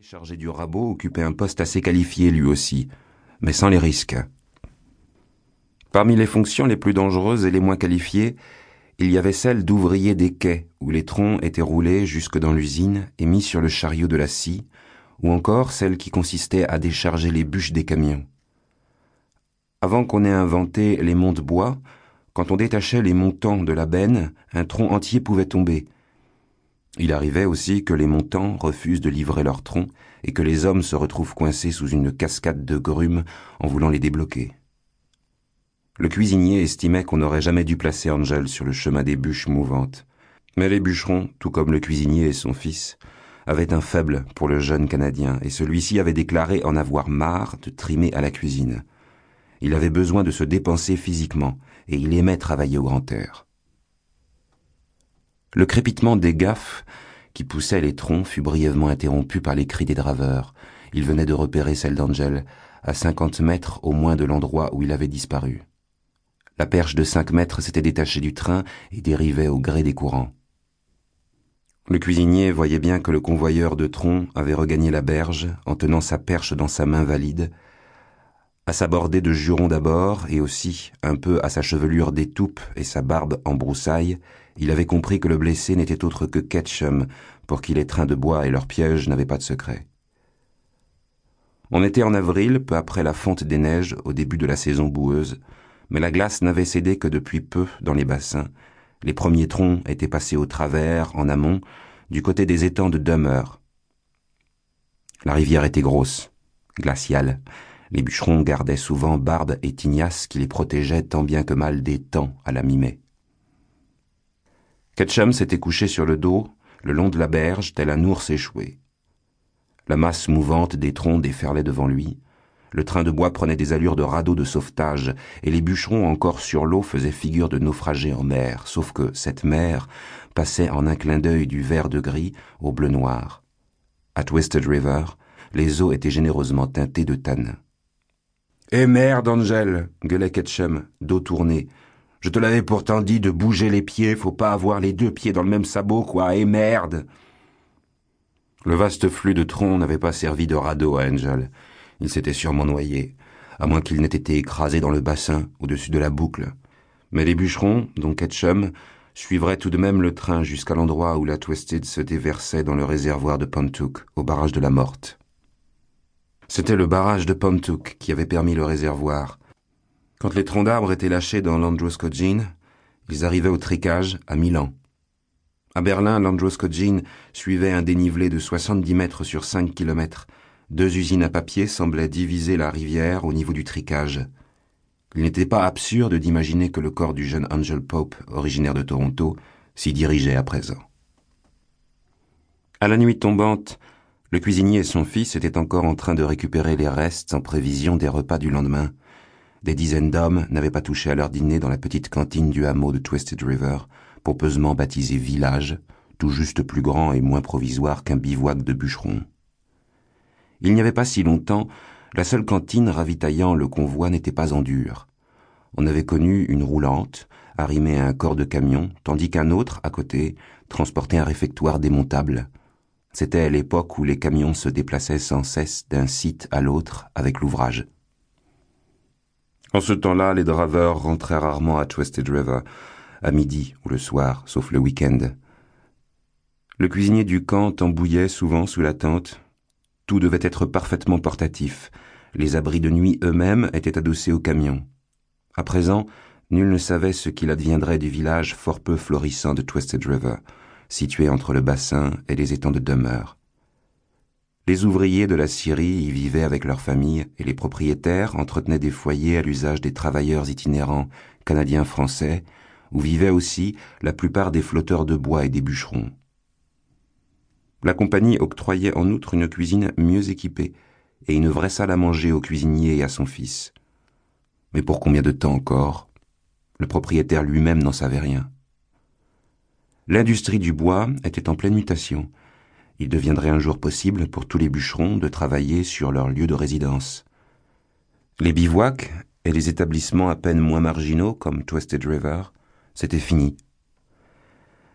chargé du rabot occupait un poste assez qualifié lui aussi, mais sans les risques. Parmi les fonctions les plus dangereuses et les moins qualifiées, il y avait celle d'ouvrier des quais, où les troncs étaient roulés jusque dans l'usine et mis sur le chariot de la scie, ou encore celle qui consistait à décharger les bûches des camions. Avant qu'on ait inventé les monte-bois, quand on détachait les montants de la benne, un tronc entier pouvait tomber, il arrivait aussi que les montants refusent de livrer leurs troncs et que les hommes se retrouvent coincés sous une cascade de grumes en voulant les débloquer. Le cuisinier estimait qu'on n'aurait jamais dû placer Angel sur le chemin des bûches mouvantes. Mais les bûcherons, tout comme le cuisinier et son fils, avaient un faible pour le jeune Canadien, et celui-ci avait déclaré en avoir marre de trimer à la cuisine. Il avait besoin de se dépenser physiquement, et il aimait travailler au grand air. Le crépitement des gaffes qui poussaient les troncs fut brièvement interrompu par les cris des draveurs. Il venait de repérer celle d'Angel, à cinquante mètres au moins de l'endroit où il avait disparu. La perche de cinq mètres s'était détachée du train et dérivait au gré des courants. Le cuisinier voyait bien que le convoyeur de troncs avait regagné la berge en tenant sa perche dans sa main valide, à sa bordée de jurons d'abord, et aussi un peu à sa chevelure d'étoupe et sa barbe en broussailles, il avait compris que le blessé n'était autre que Ketchum, pour qui les trains de bois et leurs pièges n'avaient pas de secret. On était en avril, peu après la fonte des neiges, au début de la saison boueuse, mais la glace n'avait cédé que depuis peu dans les bassins. Les premiers troncs étaient passés au travers, en amont, du côté des étangs de Dummer. La rivière était grosse, glaciale, les bûcherons gardaient souvent barbe et tignasse qui les protégeaient tant bien que mal des temps à la mi-mai. Ketchum s'était couché sur le dos, le long de la berge, tel un ours échoué. La masse mouvante des troncs déferlait devant lui. Le train de bois prenait des allures de radeau de sauvetage, et les bûcherons encore sur l'eau faisaient figure de naufragés en mer, sauf que cette mer passait en un clin d'œil du vert de gris au bleu noir. À Twisted River, les eaux étaient généreusement teintées de tanin. Eh merde, Angel gueulait Ketchum, dos tourné. Je te l'avais pourtant dit de bouger les pieds, faut pas avoir les deux pieds dans le même sabot, quoi, eh merde Le vaste flux de troncs n'avait pas servi de radeau à Angel. Il s'était sûrement noyé, à moins qu'il n'ait été écrasé dans le bassin, au-dessus de la boucle. Mais les bûcherons, dont Ketchum, suivraient tout de même le train jusqu'à l'endroit où la Twisted se déversait dans le réservoir de Pontook, au barrage de la Morte. C'était le barrage de Pontook qui avait permis le réservoir. Quand les troncs d'arbres étaient lâchés dans l'Androscoggin, ils arrivaient au tricage à Milan. À Berlin, l'Androscoggin suivait un dénivelé de 70 mètres sur 5 kilomètres. Deux usines à papier semblaient diviser la rivière au niveau du tricage. Il n'était pas absurde d'imaginer que le corps du jeune Angel Pope, originaire de Toronto, s'y dirigeait à présent. À la nuit tombante, le cuisinier et son fils étaient encore en train de récupérer les restes en prévision des repas du lendemain. Des dizaines d'hommes n'avaient pas touché à leur dîner dans la petite cantine du hameau de Twisted River, pompeusement baptisé village, tout juste plus grand et moins provisoire qu'un bivouac de bûcherons. Il n'y avait pas si longtemps, la seule cantine ravitaillant le convoi n'était pas en dur. On avait connu une roulante, arrimée à un corps de camion, tandis qu'un autre, à côté, transportait un réfectoire démontable, c'était l'époque où les camions se déplaçaient sans cesse d'un site à l'autre avec l'ouvrage. En ce temps-là, les draveurs rentraient rarement à Twisted River, à midi ou le soir, sauf le week-end. Le cuisinier du camp tambouillait souvent sous la tente. Tout devait être parfaitement portatif. Les abris de nuit eux-mêmes étaient adossés aux camions. À présent, nul ne savait ce qu'il adviendrait du village fort peu florissant de Twisted River situé entre le bassin et les étangs de demeure. Les ouvriers de la Syrie y vivaient avec leurs familles et les propriétaires entretenaient des foyers à l'usage des travailleurs itinérants canadiens-français, où vivaient aussi la plupart des flotteurs de bois et des bûcherons. La compagnie octroyait en outre une cuisine mieux équipée et une vraie salle à manger au cuisinier et à son fils. Mais pour combien de temps encore? Le propriétaire lui-même n'en savait rien. L'industrie du bois était en pleine mutation. Il deviendrait un jour possible pour tous les bûcherons de travailler sur leur lieu de résidence. Les bivouacs et les établissements à peine moins marginaux comme Twisted River, c'était fini.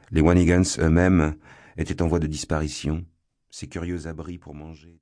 Les Wanigans eux-mêmes étaient en voie de disparition. ces curieux abris pour manger.